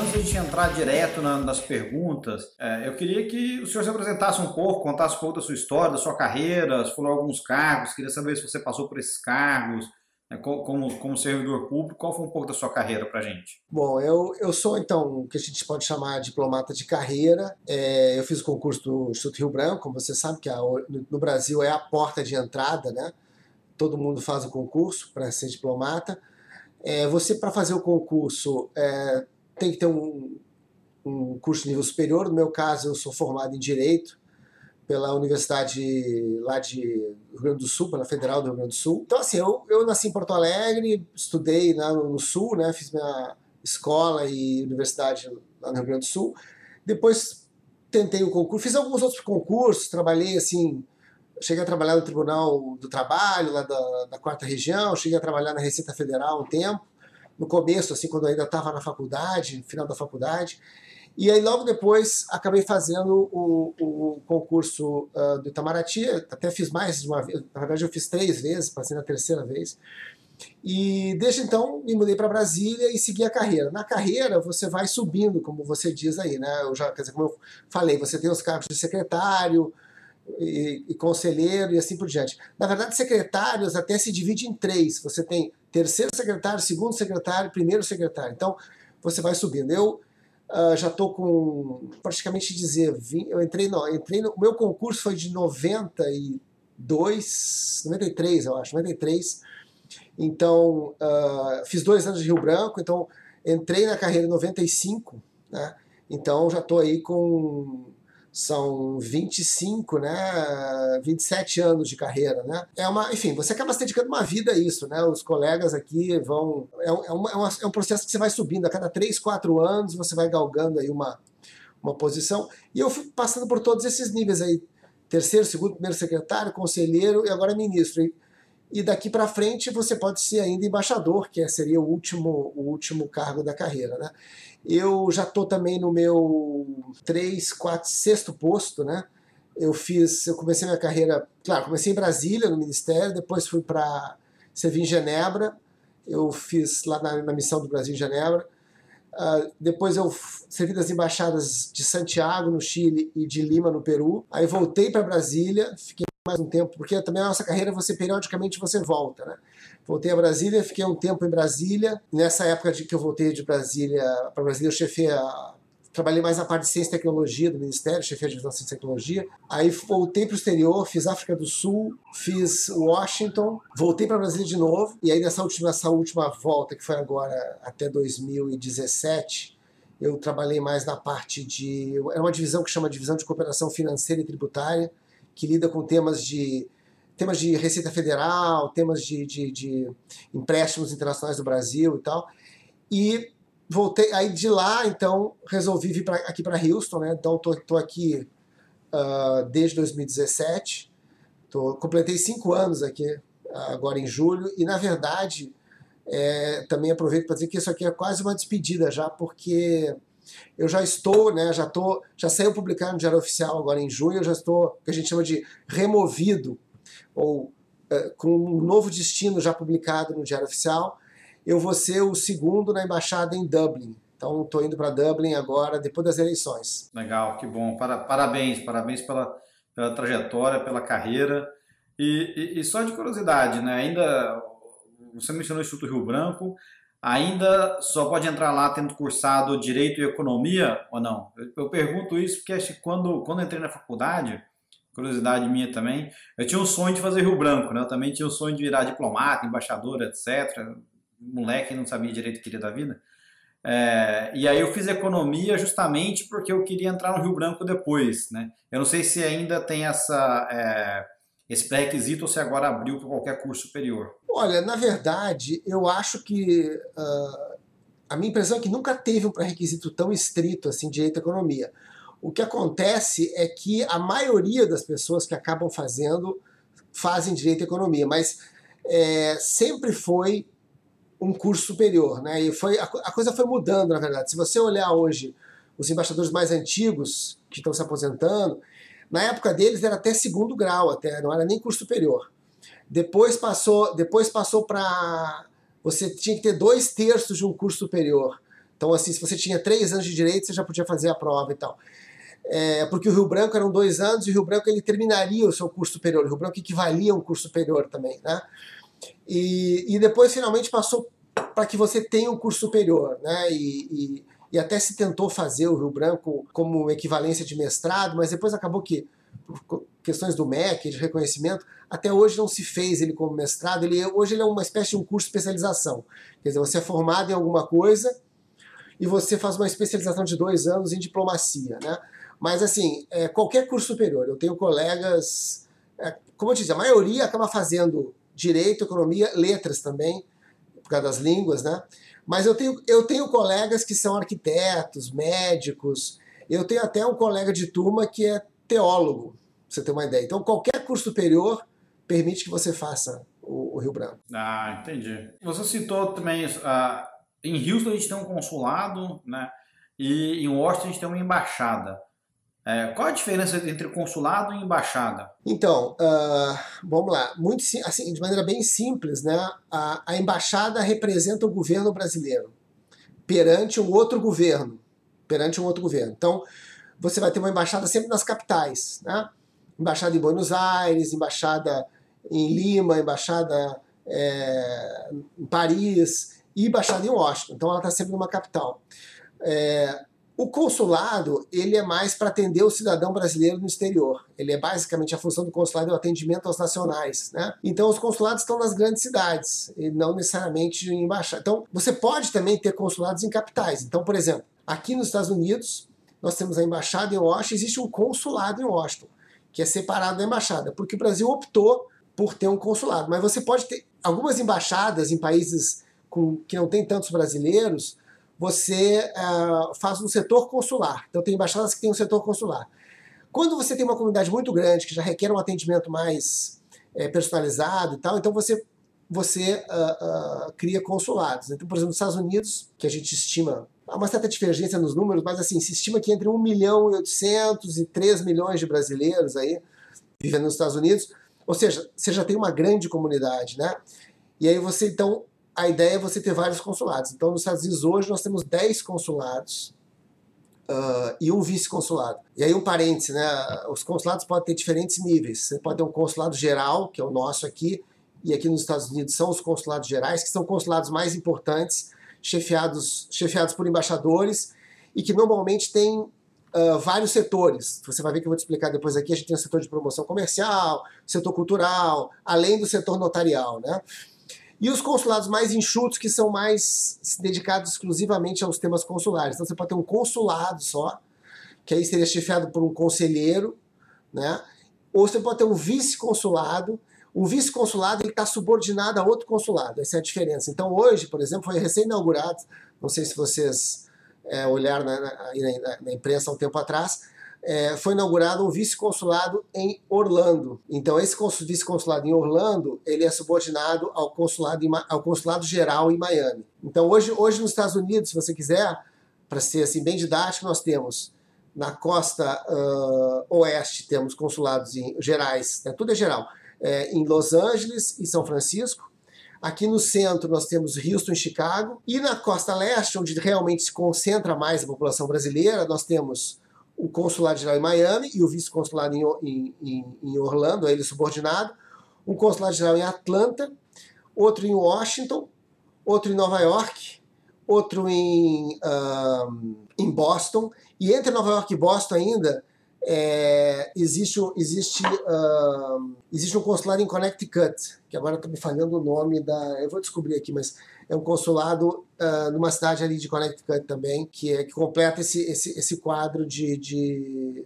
antes de a gente entrar direto na, nas perguntas, é, eu queria que o senhor se apresentasse um pouco, contasse um pouco da sua história, da sua carreira, falou alguns cargos, queria saber se você passou por esses cargos, né, como, como servidor público, qual foi um pouco da sua carreira para a gente? Bom, eu, eu sou então o que a gente pode chamar de diplomata de carreira. É, eu fiz o concurso do Instituto Rio Branco, como você sabe que a, no Brasil é a porta de entrada, né? Todo mundo faz o concurso para ser diplomata. É, você, para fazer o concurso, é, tem que ter um, um curso de nível superior. No meu caso, eu sou formado em Direito pela Universidade lá de Rio Grande do Sul, pela Federal do Rio Grande do Sul. Então, assim, eu, eu nasci em Porto Alegre, estudei lá no, no Sul, né, fiz minha escola e universidade lá no Rio Grande do Sul. Depois tentei o concurso, fiz alguns outros concursos, trabalhei assim, cheguei a trabalhar no Tribunal do Trabalho, lá da, da quarta região, cheguei a trabalhar na Receita Federal um tempo, no começo, assim, quando eu ainda estava na faculdade, final da faculdade. E aí, logo depois, acabei fazendo o, o concurso uh, do Itamaraty, até fiz mais de uma vez, na verdade, eu fiz três vezes, passei na terceira vez. E desde então me mudei para Brasília e segui a carreira. Na carreira você vai subindo, como você diz aí, né? Eu já, quer dizer, como eu falei, você tem os cargos de secretário, e, e, conselheiro e assim por diante. Na verdade, secretários até se divide em três. Você tem terceiro secretário, segundo secretário, primeiro secretário. Então, você vai subindo. Eu uh, já estou com, praticamente dizer, vim, eu entrei, não, entrei no, meu concurso foi de 92, 93, eu acho, 93. Então, uh, fiz dois anos de Rio Branco, então entrei na carreira em 95, né? Então já estou aí com são 25, né, 27 anos de carreira, né? É uma, enfim, você acaba se dedicando uma vida a isso, né? Os colegas aqui vão, é, é, uma, é, é um processo que você vai subindo a cada 3, 4 anos, você vai galgando aí uma, uma posição. E eu fui passando por todos esses níveis aí, terceiro, segundo, primeiro secretário, conselheiro e agora ministro. E, e daqui para frente você pode ser ainda embaixador, que seria o último, o último cargo da carreira, né? Eu já estou também no meu 3, 4, sexto posto, né? Eu fiz, eu comecei minha carreira, claro, comecei em Brasília, no Ministério, depois fui para servir em Genebra, eu fiz lá na, na missão do Brasil em Genebra, Uh, depois eu servi das embaixadas de Santiago, no Chile, e de Lima, no Peru. Aí voltei para Brasília, fiquei mais um tempo, porque também a nossa carreira, você periodicamente você volta, né? Voltei a Brasília, fiquei um tempo em Brasília. Nessa época de que eu voltei de Brasília para Brasília, eu chefei a, trabalhei mais na parte de ciência e tecnologia do Ministério, chefei a divisão de ciência e tecnologia. Aí voltei para o exterior, fiz África do Sul, fiz Washington, voltei para Brasília de novo. E aí nessa última, nessa última volta, que foi agora até 2017, eu trabalhei mais na parte de. Era uma divisão que chama Divisão de Cooperação Financeira e Tributária, que lida com temas de temas de Receita Federal, temas de, de, de empréstimos internacionais do Brasil e tal. E voltei, aí de lá, então, resolvi vir pra, aqui para Houston, né? Então, tô, tô aqui uh, desde 2017. Tô, completei cinco anos aqui, agora em julho, e na verdade, é, também aproveito para dizer que isso aqui é quase uma despedida já, porque eu já estou, né, já tô, já saiu publicado no Diário Oficial agora em junho, eu já estou, que a gente chama de removido ou é, com um novo destino já publicado no Diário Oficial, eu vou ser o segundo na embaixada em Dublin. Então, estou indo para Dublin agora, depois das eleições. Legal, que bom. Parabéns, parabéns pela, pela trajetória, pela carreira. E, e, e, só de curiosidade, né? Ainda você mencionou o Instituto Rio Branco, ainda só pode entrar lá tendo cursado Direito e Economia ou não? Eu, eu pergunto isso porque acho que quando, quando entrei na faculdade, curiosidade minha também. Eu tinha um sonho de fazer Rio Branco, né? Eu também tinha um sonho de virar diplomata, embaixador, etc. Moleque não sabia direito o que queria da vida. É, e aí eu fiz economia justamente porque eu queria entrar no Rio Branco depois, né? Eu não sei se ainda tem essa é, esse pré-requisito ou se agora abriu para qualquer curso superior. Olha, na verdade, eu acho que uh, a minha impressão é que nunca teve um pré-requisito tão estrito assim direito economia. O que acontece é que a maioria das pessoas que acabam fazendo fazem direito e economia, mas é, sempre foi um curso superior, né? E foi a, a, coisa foi mudando, na verdade. Se você olhar hoje os embaixadores mais antigos que estão se aposentando, na época deles era até segundo grau, até não era nem curso superior. Depois passou, depois passou para você tinha que ter dois terços de um curso superior. Então, assim, se você tinha três anos de direito, você já podia fazer a prova e tal. É, porque o Rio Branco eram dois anos e o Rio Branco ele terminaria o seu curso superior. O Rio Branco equivalia a um curso superior também, né? E, e depois finalmente passou para que você tenha um curso superior, né? E, e, e, até se tentou fazer o Rio Branco como equivalência de mestrado, mas depois acabou que por questões do MEC, de reconhecimento, até hoje não se fez ele como mestrado. Ele hoje ele é uma espécie de um curso de especialização. Quer dizer, você é formado em alguma coisa e você faz uma especialização de dois anos em diplomacia, né? Mas assim, é, qualquer curso superior, eu tenho colegas, é, como eu disse, a maioria acaba fazendo direito, economia, letras também, por causa das línguas, né? Mas eu tenho, eu tenho colegas que são arquitetos, médicos, eu tenho até um colega de turma que é teólogo, pra você ter uma ideia. Então, qualquer curso superior permite que você faça o, o Rio Branco. Ah, entendi. Você citou também, uh, em Houston a gente tem um consulado, né? E em Washington a gente tem uma embaixada. É, qual a diferença entre consulado e embaixada? Então, uh, vamos lá. Muito, assim, de maneira bem simples, né? A, a, embaixada representa o governo brasileiro perante um outro governo. Perante um outro governo. Então, você vai ter uma embaixada sempre nas capitais. Né? Embaixada em Buenos Aires, embaixada em Lima, embaixada é, em Paris e embaixada em Washington. Então, ela está sempre numa capital. É, o consulado, ele é mais para atender o cidadão brasileiro no exterior. Ele é basicamente a função do consulado é o atendimento aos nacionais, né? Então os consulados estão nas grandes cidades e não necessariamente em embaixada. Então você pode também ter consulados em capitais. Então, por exemplo, aqui nos Estados Unidos, nós temos a embaixada em Washington, existe um consulado em Washington, que é separado da embaixada, porque o Brasil optou por ter um consulado. Mas você pode ter algumas embaixadas em países com, que não tem tantos brasileiros, você uh, faz um setor consular. Então, tem embaixadas que têm um setor consular. Quando você tem uma comunidade muito grande, que já requer um atendimento mais é, personalizado e tal, então você, você uh, uh, cria consulados. Então, por exemplo, nos Estados Unidos, que a gente estima, há uma certa divergência nos números, mas assim, se estima que entre 1 milhão e 800 e 3 milhões de brasileiros aí vivendo nos Estados Unidos, ou seja, você já tem uma grande comunidade, né? E aí você, então, a ideia é você ter vários consulados. Então, nos Estados Unidos hoje nós temos 10 consulados uh, e um vice-consulado. E aí um parêntese, né? Os consulados podem ter diferentes níveis. Você pode ter um consulado geral, que é o nosso aqui, e aqui nos Estados Unidos são os consulados gerais, que são consulados mais importantes, chefiados, chefiados por embaixadores, e que normalmente têm uh, vários setores. Você vai ver que eu vou te explicar depois aqui. A gente tem o setor de promoção comercial, setor cultural, além do setor notarial, né? E os consulados mais enxutos, que são mais dedicados exclusivamente aos temas consulares. Então você pode ter um consulado só, que aí seria chefiado por um conselheiro, né? Ou você pode ter um vice-consulado. O vice-consulado está subordinado a outro consulado. Essa é a diferença. Então hoje, por exemplo, foi recém-inaugurado, não sei se vocês é, olharam na, na, na, na imprensa há um tempo atrás, é, foi inaugurado um vice-consulado em Orlando. Então esse vice-consulado em Orlando ele é subordinado ao consulado, em, ao consulado geral em Miami. Então hoje, hoje nos Estados Unidos, se você quiser, para ser assim bem didático, nós temos na costa uh, oeste temos consulados em, gerais, né, tudo é geral, é, em Los Angeles e São Francisco. Aqui no centro nós temos Houston e Chicago. E na costa leste, onde realmente se concentra mais a população brasileira, nós temos o consulado geral em Miami e o vice-consulado em, em, em, Orlando, a ele subordinado, um consulado geral em Atlanta, outro em Washington, outro em Nova York, outro em, em Boston, e entre Nova York e Boston ainda é, existe, existe, um, existe um consulado em Connecticut, que agora está me falhando o nome da. Eu vou descobrir aqui, mas é um consulado uh, numa cidade ali de Connecticut também, que, é, que completa esse, esse, esse quadro de, de,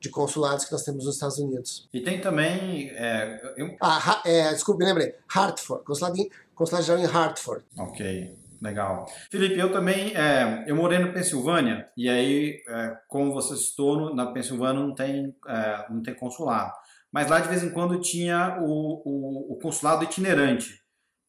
de, consulados que nós temos nos Estados Unidos. E tem também. É, eu... Ah, é, desculpe, lembrei. Hartford, consulado, em, consulado geral em Hartford. Ok. Legal. Felipe, eu também, é, eu morei na Pensilvânia e aí, é, como você citou, na Pensilvânia não tem, é, não tem consulado. Mas lá de vez em quando tinha o, o, o consulado itinerante.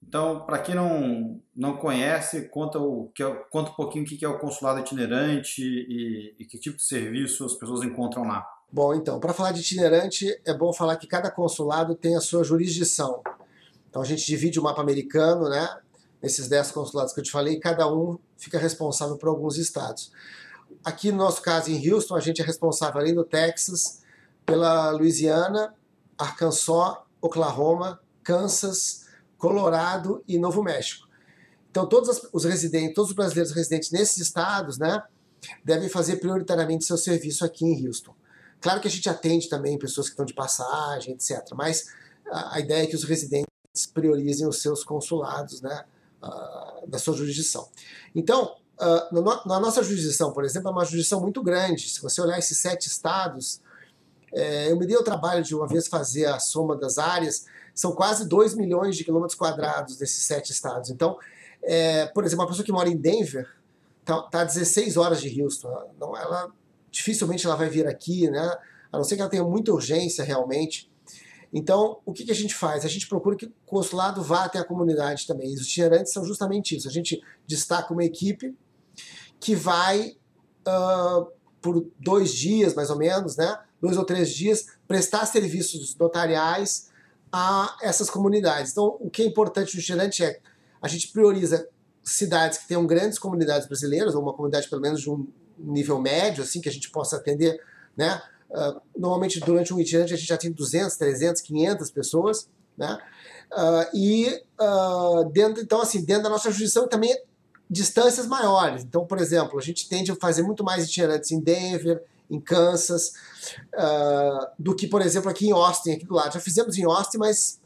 Então, para quem não, não conhece, conta, o, que é, conta um pouquinho o que é o consulado itinerante e, e que tipo de serviço as pessoas encontram lá. Bom, então, para falar de itinerante, é bom falar que cada consulado tem a sua jurisdição. Então, a gente divide o mapa americano, né? nesses 10 consulados que eu te falei, cada um fica responsável por alguns estados. Aqui no nosso caso, em Houston, a gente é responsável além do Texas, pela Louisiana, Arkansas, Oklahoma, Kansas, Colorado e Novo México. Então, todos os residentes, todos os brasileiros residentes nesses estados, né, devem fazer prioritariamente seu serviço aqui em Houston. Claro que a gente atende também pessoas que estão de passagem, etc. Mas a, ideia é que os residentes priorizem os seus consulados, né, uh, da sua jurisdição. Então, uh, no, na nossa jurisdição, por exemplo, é uma jurisdição muito grande. Se você olhar esses sete estados, é, eu me dei o trabalho de uma vez fazer a soma das áreas, são quase 2 milhões de quilômetros quadrados desses sete estados. Então, é, por exemplo, uma pessoa que mora em Denver está tá a 16 horas de Houston. Não, ela dificilmente ela vai vir aqui, né? A não ser que ela tenha muita urgência realmente. Então, o que, que a gente faz? A gente procura que o consulado vá até a comunidade também. Os itinerantes são justamente isso. A gente destaca uma equipe que vai uh, por dois dias, mais ou menos, né? Dois ou três dias, prestar serviços notariais a essas comunidades. Então, o que é importante no itinerante é a gente prioriza cidades que tenham grandes comunidades brasileiras, ou uma comunidade pelo menos de um nível médio, assim, que a gente possa atender, né? Uh, normalmente durante um itinerante a gente já tem 200, 300, 500 pessoas, né? Uh, e uh, dentro, então assim, dentro da nossa jurisdição também distâncias maiores. Então, por exemplo, a gente tende a fazer muito mais itinerantes em Denver, em Kansas, do que, por exemplo, aqui em Austin, aqui do lado. Já fizemos em Austin, mas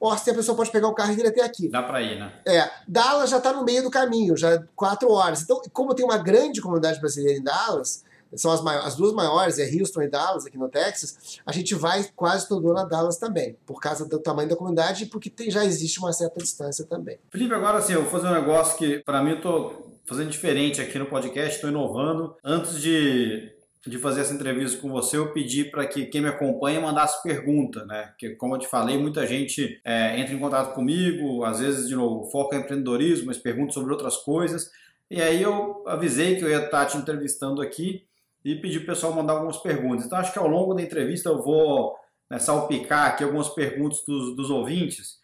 Austin a pessoa pode pegar o carro e vir até aqui. Dá para ir, né? É. Dallas já está no meio do caminho, já é quatro horas. Então, como tem uma grande comunidade brasileira em Dallas, são as, as duas maiores, é Houston e Dallas, aqui no Texas, a gente vai quase todo ano a Dallas também, por causa do tamanho da comunidade e porque tem, já existe uma certa distância também. Felipe, agora sim, eu vou fazer um negócio que, para mim, eu tô fazendo diferente aqui no podcast, estou inovando. Antes de de fazer essa entrevista com você, eu pedi para que quem me acompanha mandasse pergunta, né? Que, como eu te falei, muita gente é, entra em contato comigo, às vezes, de novo, foca em empreendedorismo, mas pergunta sobre outras coisas. E aí eu avisei que eu ia estar te entrevistando aqui e pedi para o pessoal mandar algumas perguntas. Então, acho que ao longo da entrevista eu vou né, salpicar aqui algumas perguntas dos, dos ouvintes.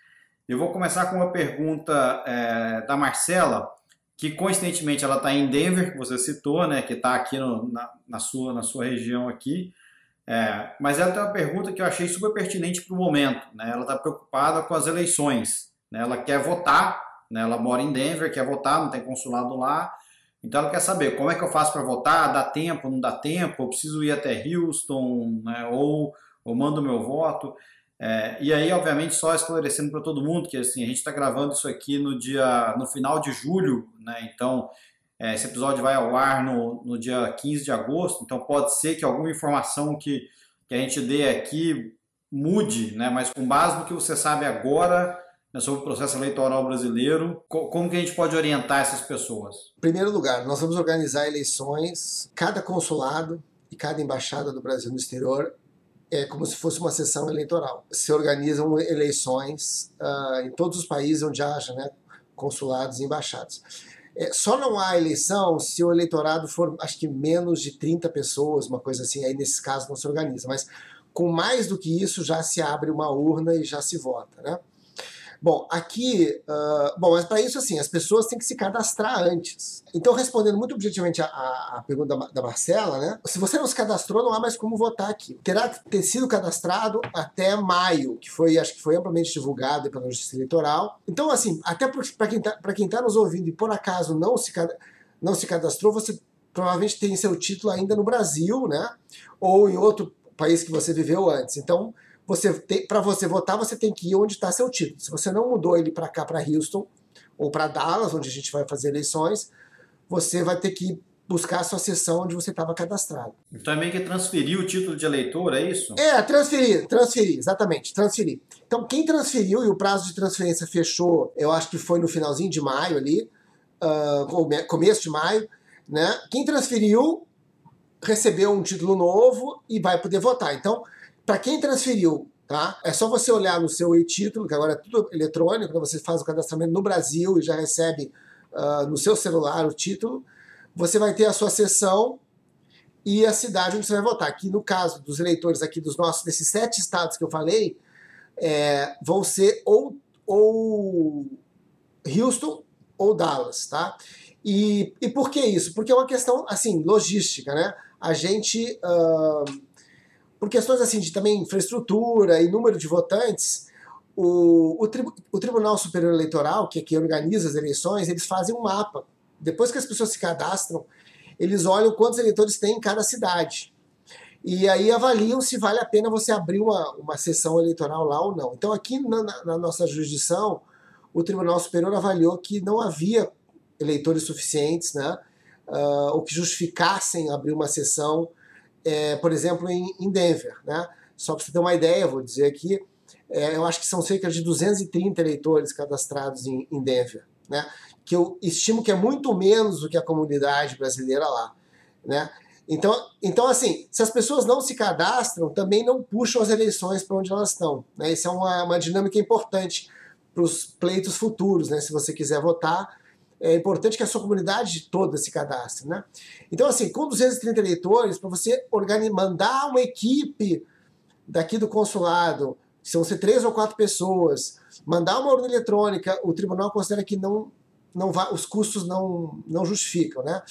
Eu vou começar com uma pergunta é, da Marcela que coincidentemente ela está em Denver, que você citou, né, que está aqui no, na, na, sua, na sua região aqui. É, mas ela tem uma pergunta que eu achei super pertinente para o momento. Né? Ela está preocupada com as eleições. Né? Ela quer votar, né? ela mora em Denver, quer votar, não tem consulado lá. Então ela quer saber como é que eu faço para votar, dá tempo, não dá tempo, eu preciso ir até Houston, né? ou, ou mando meu voto. É, e aí, obviamente, só esclarecendo para todo mundo que assim, a gente está gravando isso aqui no dia, no final de julho, né? Então, é, esse episódio vai ao ar no, no dia 15 de agosto, então pode ser que alguma informação que, que a gente dê aqui mude, né? Mas com base no que você sabe agora né, sobre o processo eleitoral brasileiro, como que a gente pode orientar essas pessoas? Em primeiro lugar, nós vamos organizar eleições, cada consulado e cada embaixada do Brasil no exterior é como se fosse uma sessão eleitoral. Se organizam eleições uh, em todos os países onde haja né, consulados e embaixadas. É, só não há eleição se o eleitorado for, acho que menos de 30 pessoas, uma coisa assim, aí nesse caso não se organiza. Mas com mais do que isso já se abre uma urna e já se vota, né? Bom, aqui, uh, bom, mas para isso assim, as pessoas têm que se cadastrar antes. Então, respondendo muito objetivamente a, a, pergunta da, da, Marcela, né? Se você não se cadastrou, não há mais como votar aqui. Terá que ter sido cadastrado até maio, que foi, acho que foi amplamente divulgado pela Justiça Eleitoral. Então, assim, até para quem está tá nos ouvindo e por acaso não se, não se cadastrou, você provavelmente tem seu título ainda no Brasil, né? Ou em outro país que você viveu antes. Então, você para você votar, você tem que ir onde está seu título. Se você não mudou ele para cá, para Houston ou para Dallas, onde a gente vai fazer eleições, você vai ter que buscar a sua sessão onde você estava cadastrado. Então é meio que transferir o título de eleitor, é isso? É, transferir, transferir, exatamente, transferir. Então quem transferiu e o prazo de transferência fechou, eu acho que foi no finalzinho de maio ali, uh, começo de maio, né? Quem transferiu recebeu um título novo e vai poder votar. Então para quem transferiu, tá? É só você olhar no seu e-título, que agora é tudo eletrônico, né? você faz o cadastramento no Brasil e já recebe uh, no seu celular o título. Você vai ter a sua sessão e a cidade onde você vai votar. Aqui no caso dos eleitores aqui dos nossos, desses sete estados que eu falei, é, vão ser ou, ou Houston, ou Dallas, tá? E, e por que isso? Porque é uma questão, assim, logística, né? A gente, uh, por questões, assim, de também infraestrutura e número de votantes, o, o, o Tribunal Superior Eleitoral, que é quem organiza as eleições, eles fazem um mapa. Depois que as pessoas se cadastram, eles olham quantos eleitores tem em cada cidade. E aí avaliam se vale a pena você abrir uma, uma sessão eleitoral lá ou não. Então, aqui na, na nossa jurisdição, o Tribunal Superior avaliou que não havia eleitores suficientes, né, uh, ou que justificassem abrir uma sessão, é, por exemplo, em, em, Denver. Né? Só para você ter uma ideia, vou dizer aqui, é, eu acho que são cerca de 230 eleitores cadastrados em, em Denver, né? que eu estimo que é muito menos do que a comunidade brasileira lá. Né? Então, então, assim, se as pessoas não se cadastram, também não puxam as eleições para onde elas estão. Né? Isso é uma, uma dinâmica importante para os pleitos futuros. Né? Se você quiser votar, é importante que a sua comunidade toda se cadastre. Né? Então, assim, com 230 eleitores, para você mandar uma equipe daqui do consulado, se vão ser três ou quatro pessoas, mandar uma urna eletrônica, o tribunal considera que não, não vai, os custos não, não justificam. Né?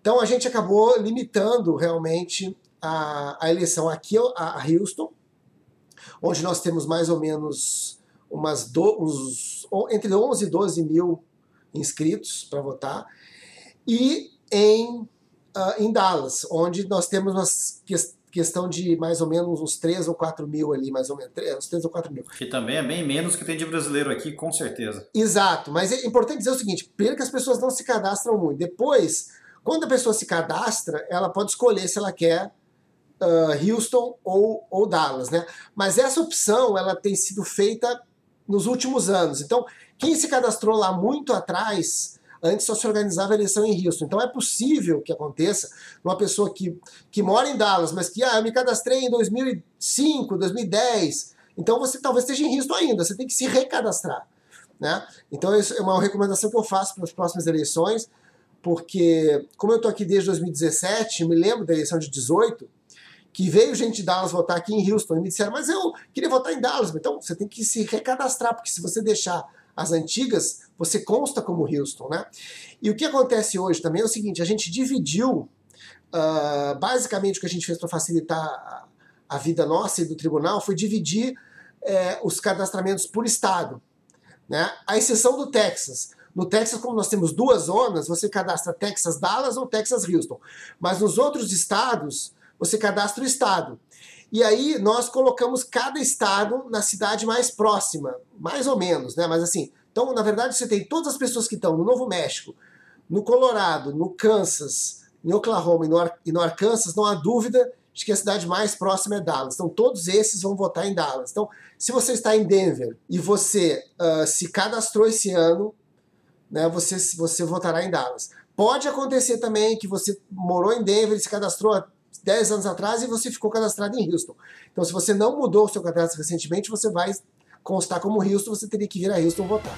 Então a gente acabou limitando realmente a, a eleição aqui a, a Houston, onde nós temos mais ou menos umas do, uns, entre 11 e 12 mil inscritos para votar, e em, uh, em Dallas, onde nós temos uma questão de mais ou menos uns 3 ou 4 mil ali, mais ou menos, 3, uns 3 ou 4 mil. Que também é bem menos que tem de brasileiro aqui, com certeza. Exato, mas é importante dizer o seguinte, primeiro que as pessoas não se cadastram muito, depois quando a pessoa se cadastra, ela pode escolher se ela quer uh, Houston ou, ou Dallas, né? Mas essa opção ela tem sido feita nos últimos anos. Então, quem se cadastrou lá muito atrás, antes só se organizava a eleição em Houston. Então é possível que aconteça uma pessoa que, que mora em Dallas, mas que ah, eu me cadastrei em 2005, 2010. Então você talvez esteja em Houston ainda, você tem que se recadastrar. Né? Então, isso é uma recomendação que eu faço para as próximas eleições porque, como eu estou aqui desde 2017, me lembro da eleição de 18, que veio gente de Dallas votar aqui em Houston e me disseram, mas eu queria votar em Dallas. Então você tem que se recadastrar, porque se você deixar as antigas, você consta como Houston, né? E o que acontece hoje também é o seguinte: a gente dividiu, uh, basicamente o que a gente fez para facilitar a, vida nossa e do tribunal foi dividir é, os cadastramentos por estado, né? A exceção do Texas. No Texas, como nós temos duas zonas, você cadastra Texas Dallas ou Texas Houston. Mas nos outros estados, você cadastra o estado. E aí nós colocamos cada estado na cidade mais próxima, mais ou menos, né? Mas assim, então na verdade você tem todas as pessoas que estão no Novo México, no Colorado, no Kansas, em Oklahoma e no, Ar e no Arkansas, não há dúvida de que a cidade mais próxima é Dallas. Então todos esses vão votar em Dallas. Então, se você está em Denver e você uh, se cadastrou esse ano, né, você, você votará em Dallas. Pode acontecer também que você morou em Denver e se cadastrou 10 anos atrás e você ficou cadastrado em Houston. Então, se você não mudou o seu cadastro recentemente, você vai constar como Houston, você teria que vir a Houston votar.